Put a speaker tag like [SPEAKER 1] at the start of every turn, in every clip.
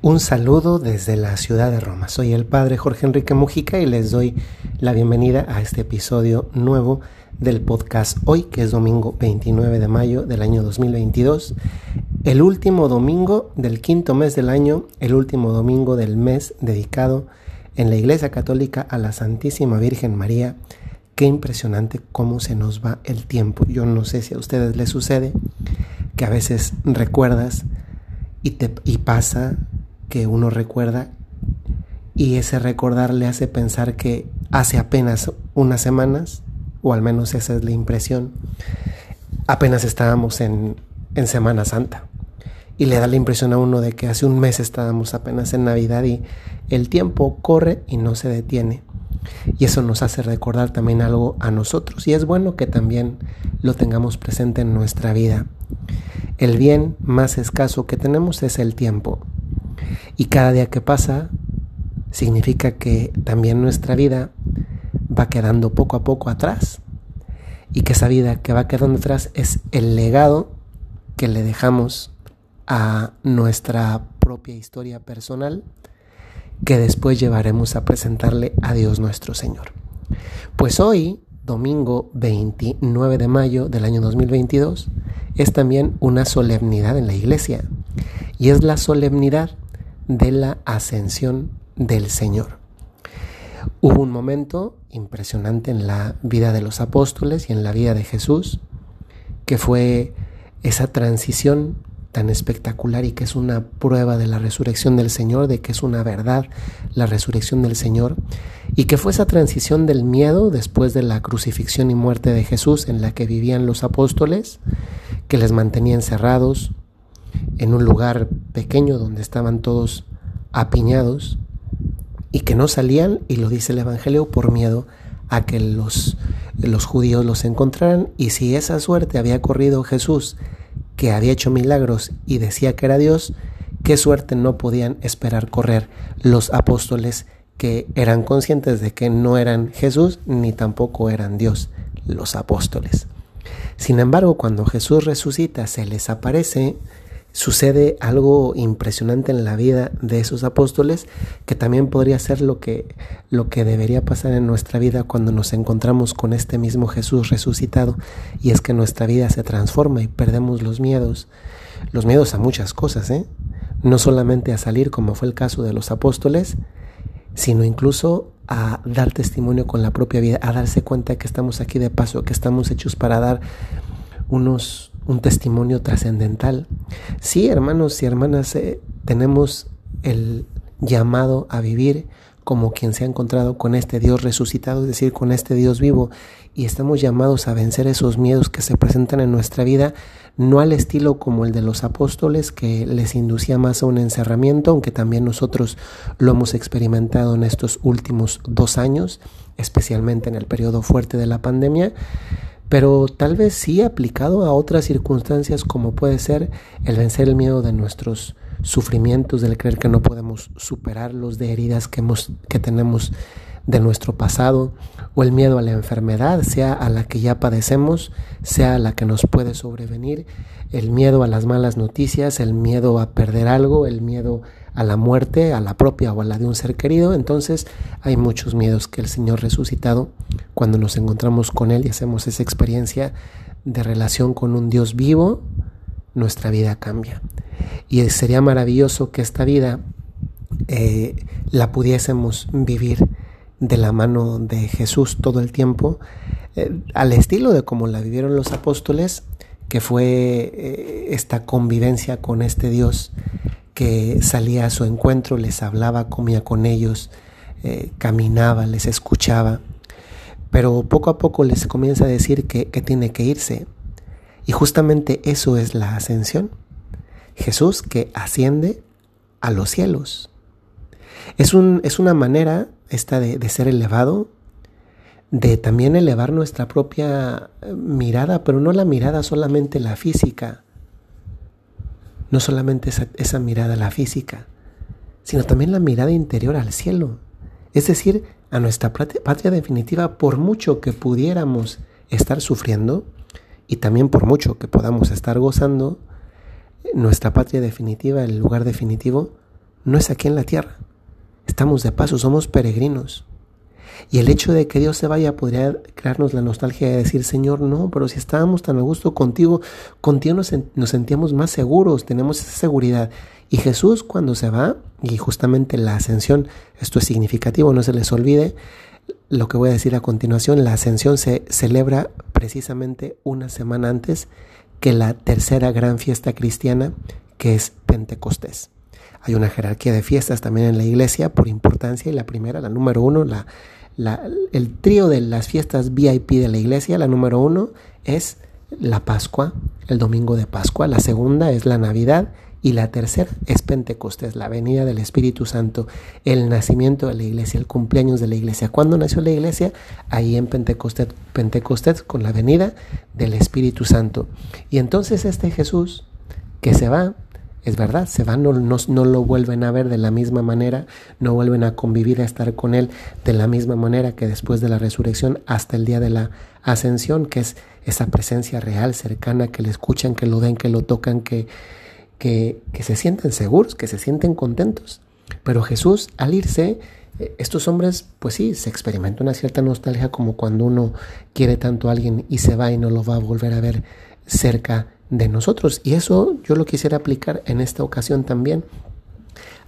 [SPEAKER 1] Un saludo desde la ciudad de Roma. Soy el padre Jorge Enrique Mujica y les doy la bienvenida a este episodio nuevo del podcast hoy, que es domingo 29 de mayo del año 2022, el último domingo del quinto mes del año, el último domingo del mes dedicado en la Iglesia Católica a la Santísima Virgen María. Qué impresionante cómo se nos va el tiempo. Yo no sé si a ustedes les sucede que a veces recuerdas y, te, y pasa que uno recuerda y ese recordar le hace pensar que hace apenas unas semanas, o al menos esa es la impresión, apenas estábamos en, en Semana Santa. Y le da la impresión a uno de que hace un mes estábamos apenas en Navidad y el tiempo corre y no se detiene. Y eso nos hace recordar también algo a nosotros. Y es bueno que también lo tengamos presente en nuestra vida. El bien más escaso que tenemos es el tiempo. Y cada día que pasa significa que también nuestra vida va quedando poco a poco atrás. Y que esa vida que va quedando atrás es el legado que le dejamos a nuestra propia historia personal que después llevaremos a presentarle a Dios nuestro Señor. Pues hoy, domingo 29 de mayo del año 2022, es también una solemnidad en la iglesia y es la solemnidad de la ascensión del Señor. Hubo un momento impresionante en la vida de los apóstoles y en la vida de Jesús, que fue esa transición tan espectacular y que es una prueba de la resurrección del Señor, de que es una verdad la resurrección del Señor, y que fue esa transición del miedo después de la crucifixión y muerte de Jesús en la que vivían los apóstoles, que les mantenía encerrados, en un lugar pequeño donde estaban todos apiñados y que no salían, y lo dice el Evangelio, por miedo a que los, los judíos los encontraran. Y si esa suerte había corrido Jesús, que había hecho milagros y decía que era Dios, qué suerte no podían esperar correr los apóstoles que eran conscientes de que no eran Jesús ni tampoco eran Dios, los apóstoles. Sin embargo, cuando Jesús resucita, se les aparece, sucede algo impresionante en la vida de esos apóstoles que también podría ser lo que, lo que debería pasar en nuestra vida cuando nos encontramos con este mismo Jesús resucitado y es que nuestra vida se transforma y perdemos los miedos, los miedos a muchas cosas, ¿eh? no solamente a salir como fue el caso de los apóstoles, sino incluso a dar testimonio con la propia vida, a darse cuenta que estamos aquí de paso, que estamos hechos para dar unos un testimonio trascendental. Sí, hermanos y hermanas, eh, tenemos el llamado a vivir como quien se ha encontrado con este Dios resucitado, es decir, con este Dios vivo, y estamos llamados a vencer esos miedos que se presentan en nuestra vida, no al estilo como el de los apóstoles, que les inducía más a un encerramiento, aunque también nosotros lo hemos experimentado en estos últimos dos años, especialmente en el periodo fuerte de la pandemia, pero tal vez sí aplicado a otras circunstancias como puede ser el vencer el miedo de nuestros sufrimientos, del creer que no podemos superarlos, de heridas que, hemos, que tenemos de nuestro pasado, o el miedo a la enfermedad, sea a la que ya padecemos, sea a la que nos puede sobrevenir, el miedo a las malas noticias, el miedo a perder algo, el miedo a la muerte, a la propia o a la de un ser querido. Entonces hay muchos miedos que el Señor resucitado, cuando nos encontramos con Él y hacemos esa experiencia de relación con un Dios vivo, nuestra vida cambia. Y sería maravilloso que esta vida eh, la pudiésemos vivir de la mano de Jesús todo el tiempo, eh, al estilo de como la vivieron los apóstoles, que fue eh, esta convivencia con este Dios que salía a su encuentro, les hablaba, comía con ellos, eh, caminaba, les escuchaba, pero poco a poco les comienza a decir que, tiene que irse. Y justamente eso es la ascensión. Jesús que asciende a los cielos. Es, un, es una manera esta de, ser elevado, de también elevar nuestra propia mirada, pero no la mirada solamente la física, no solamente esa, esa mirada la física, sino también la mirada interior al cielo, es decir, a nuestra patria definitiva, por mucho que pudiéramos estar sufriendo y también por mucho que podamos estar gozando, nuestra patria definitiva, el lugar definitivo, no es aquí en la tierra. Estamos de paso, somos peregrinos. Y el hecho de que Dios se vaya podría crearnos la nostalgia de decir, Señor, no, pero si estábamos tan a gusto contigo, contigo nos, sentíamos más seguros, tenemos esa seguridad. Y Jesús cuando se va, y justamente la ascensión, esto es significativo, no se les olvide, lo que voy a decir a continuación, la ascensión se celebra precisamente una semana antes que la tercera gran fiesta cristiana, que es Pentecostés. Hay una jerarquía de fiestas también en la iglesia por importancia y la primera, la número uno, la, el trío de las fiestas VIP de la iglesia, la número uno es la Pascua, el domingo de Pascua, la segunda es la Navidad y la tercera es Pentecostés, la venida del Espíritu Santo, el nacimiento de la iglesia, el cumpleaños de la iglesia. ¿Cuándo nació la iglesia? Ahí en Pentecostés, Pentecostés con la venida del Espíritu Santo. Y entonces este Jesús que se va, es verdad, se van, no, no, lo vuelven a ver de la misma manera, no vuelven a convivir, a estar con Él de la misma manera que después de la resurrección hasta el día de la ascensión, que es esa presencia real, cercana, que le escuchan, que lo ven, que lo tocan, que, que, que se sienten seguros, que se sienten contentos. Pero Jesús, al irse, eh, estos hombres, pues sí, se experimenta una cierta nostalgia como cuando uno quiere tanto a alguien y se va y no lo va a volver a ver cerca de nosotros. Y eso yo lo quisiera aplicar en esta ocasión también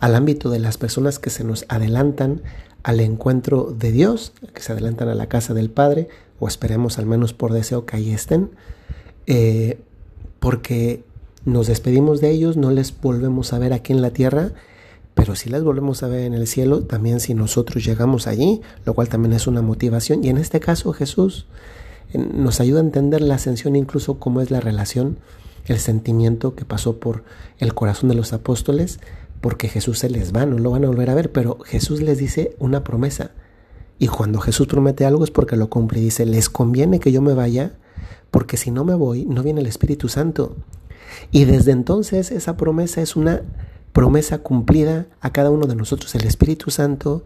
[SPEAKER 1] al ámbito de las personas que se nos adelantan al encuentro de Dios, que se adelantan a la casa del Padre, o esperemos al menos por deseo que ahí estén, eh, porque nos despedimos de ellos, no les volvemos a ver aquí en la tierra, pero si les volvemos a ver en el cielo, también si nosotros llegamos allí, lo cual también es una motivación. Y en este caso Jesús nos ayuda a entender la ascensión, incluso cómo es la relación, el sentimiento que pasó por el corazón de los apóstoles, porque Jesús se les va, no lo van a volver a ver, pero Jesús les dice una promesa. Y cuando Jesús promete algo es porque lo cumple. Dice, les conviene que yo me vaya, porque si no me voy, no viene el Espíritu Santo. Y desde entonces esa promesa es una promesa cumplida a cada uno de nosotros. El Espíritu Santo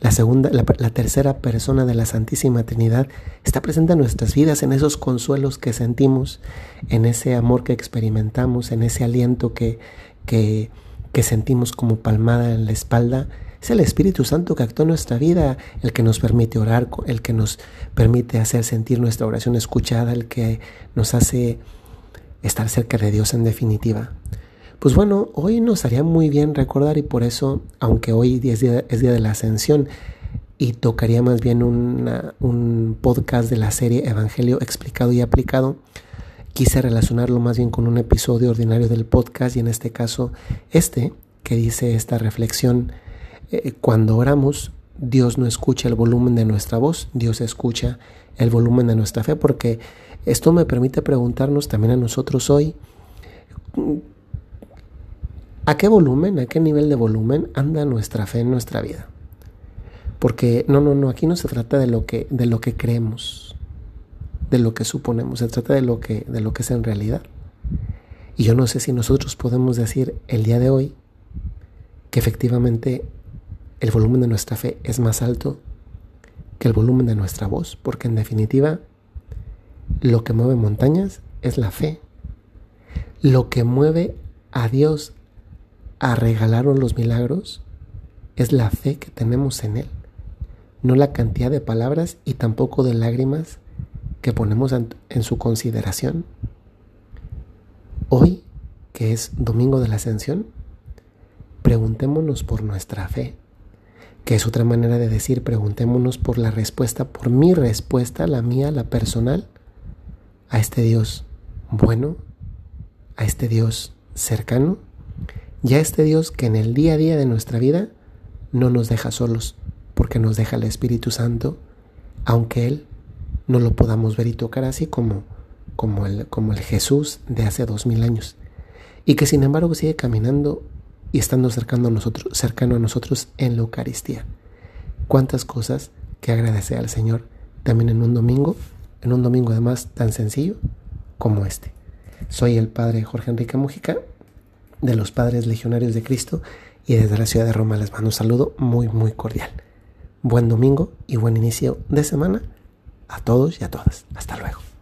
[SPEAKER 1] la segunda, la, tercera persona de la Santísima Trinidad está presente en nuestras vidas, en esos consuelos que sentimos, en ese amor que experimentamos, en ese aliento que, que, que sentimos como palmada en la espalda. Es el Espíritu Santo que actúa en nuestra vida, el que nos permite orar, el que nos permite hacer sentir nuestra oración escuchada, el que nos hace estar cerca de Dios en definitiva. Pues bueno, hoy nos haría muy bien recordar y por eso, aunque hoy es día, de la ascensión y tocaría más bien un podcast de la serie Evangelio explicado y aplicado, quise relacionarlo más bien con un episodio ordinario del podcast y en este caso este que dice esta reflexión, eh, cuando oramos Dios no escucha el volumen de nuestra voz, Dios escucha el volumen de nuestra fe porque esto me permite preguntarnos también a nosotros hoy, ¿A qué volumen, a qué nivel de volumen anda nuestra fe en nuestra vida? Porque no, no, no, aquí no se trata de lo que, de lo que creemos, de lo que suponemos, se trata de lo que, de lo que es en realidad. Y yo no sé si nosotros podemos decir el día de hoy que efectivamente el volumen de nuestra fe es más alto que el volumen de nuestra voz, porque en definitiva lo que mueve montañas es la fe. Lo que mueve a Dios a regalarnos los milagros es la fe que tenemos en Él, no la cantidad de palabras y tampoco de lágrimas que ponemos en, su consideración. Hoy, que es Domingo de la Ascensión, preguntémonos por nuestra fe, que es otra manera de decir preguntémonos por la respuesta, por mi respuesta, la mía, la personal, a este Dios bueno, a este Dios cercano ya este Dios que en el día a día de nuestra vida no nos deja solos, porque nos deja el Espíritu Santo, aunque Él no lo podamos ver y tocar así como, como, el, como el Jesús de hace dos mil años, y que sin embargo sigue caminando y estando cercano a nosotros, cercano a nosotros en la Eucaristía. Cuántas cosas que agradecer al Señor también en un domingo, en un domingo además tan sencillo como este. Soy el Padre Jorge Enrique Mujica de los Padres Legionarios de Cristo y desde la ciudad de Roma les mando un saludo muy muy cordial. Buen domingo y buen inicio de semana a todos y a todas. Hasta luego.